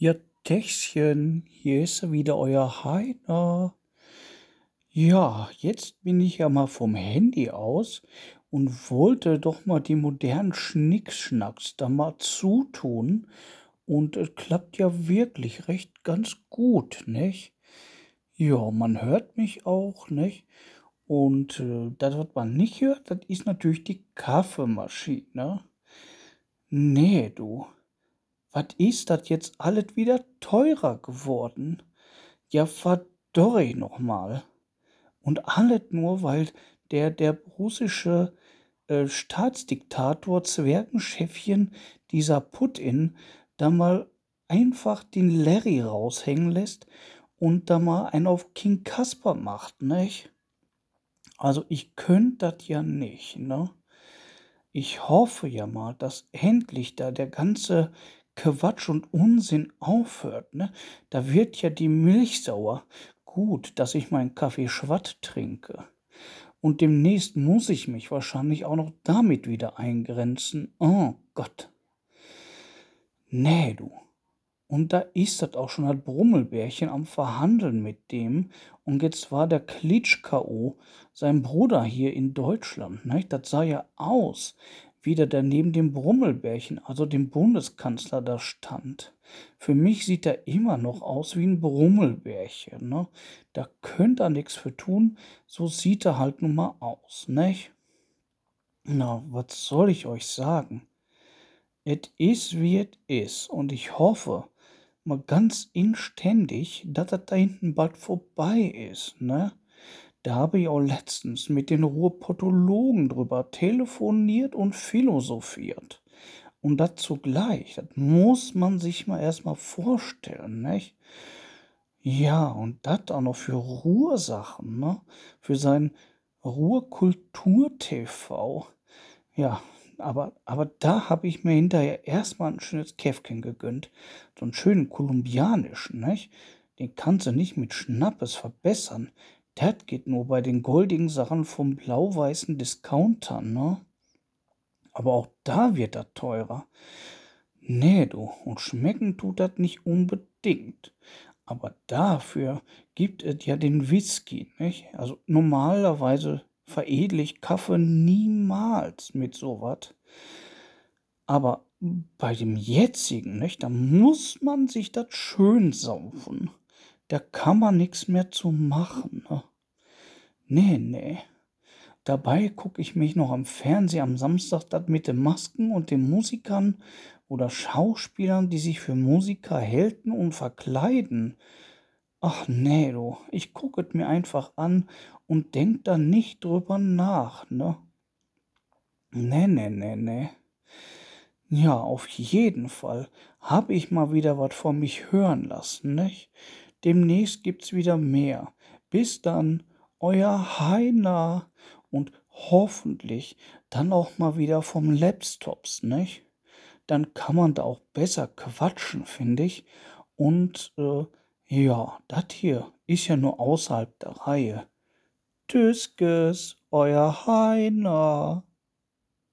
Ja, Tächchen, hier ist wieder euer Heiner. Ja, jetzt bin ich ja mal vom Handy aus und wollte doch mal die modernen Schnickschnacks da mal zutun. Und es klappt ja wirklich recht ganz gut, nicht? Ja, man hört mich auch, nicht? Und äh, das, was man nicht hört, das ist natürlich die Kaffeemaschine. Nee, du. Was ist das jetzt alles wieder teurer geworden? Ja, verdorre noch mal. Und alles nur, weil der, der russische äh, Staatsdiktator, Zwergenchefchen, dieser Putin, da mal einfach den Larry raushängen lässt und da mal einen auf King Kasper macht, nicht? Also ich könnte das ja nicht, ne? Ich hoffe ja mal, dass endlich da der ganze Quatsch und Unsinn aufhört, ne? Da wird ja die Milch sauer. Gut, dass ich meinen Kaffee Schwatt trinke. Und demnächst muss ich mich wahrscheinlich auch noch damit wieder eingrenzen. Oh Gott. Nee, du. Und da ist das auch schon das Brummelbärchen am Verhandeln mit dem. Und jetzt war der Klitsch-K.O., sein Bruder hier in Deutschland. Ne? Das sah ja aus, wie der neben dem Brummelbärchen, also dem Bundeskanzler, da stand. Für mich sieht er immer noch aus wie ein Brummelbärchen. Ne? Da könnt er nichts für tun. So sieht er halt nun mal aus, nicht? Na, was soll ich euch sagen? Es ist, wie es ist. Und ich hoffe, mal ganz inständig, dass das da hinten bald vorbei ist, ne? Da habe ich auch letztens mit den Ruhrpottologen drüber telefoniert und philosophiert. Und das zugleich, das muss man sich mal erstmal vorstellen, nicht? Ja, und das auch noch für Ruhrsachen, ne? Für sein Ruhrkultur-TV. Ja, aber, aber da habe ich mir hinterher erstmal ein schönes Käffchen gegönnt. So einen schönen kolumbianischen, nicht? Den kannst du nicht mit Schnappes verbessern. Das geht nur bei den goldigen Sachen vom blau-weißen Discounter, ne? Aber auch da wird das teurer. Nee, du, und schmecken tut das nicht unbedingt. Aber dafür gibt es ja den Whisky, nicht? Also normalerweise veredle ich Kaffee niemals mit sowas. Aber bei dem jetzigen, nicht, da muss man sich das schön saufen. Da kann man nichts mehr zu machen. Ne? Nee, nee. Dabei gucke ich mich noch am Fernseher am Samstag das mit den Masken und den Musikern oder Schauspielern, die sich für Musiker halten und verkleiden. Ach nee, du, ich gucke es mir einfach an und denk da nicht drüber nach, ne? Nee, nee, nee, nee. Ja, auf jeden Fall habe ich mal wieder was von mich hören lassen, nicht? Demnächst gibt's wieder mehr. Bis dann, euer Heiner und hoffentlich dann auch mal wieder vom Laptops, nicht? Dann kann man da auch besser quatschen, finde ich. Und äh, ja, das hier ist ja nur außerhalb der Reihe. Tschüss, euer Heiner.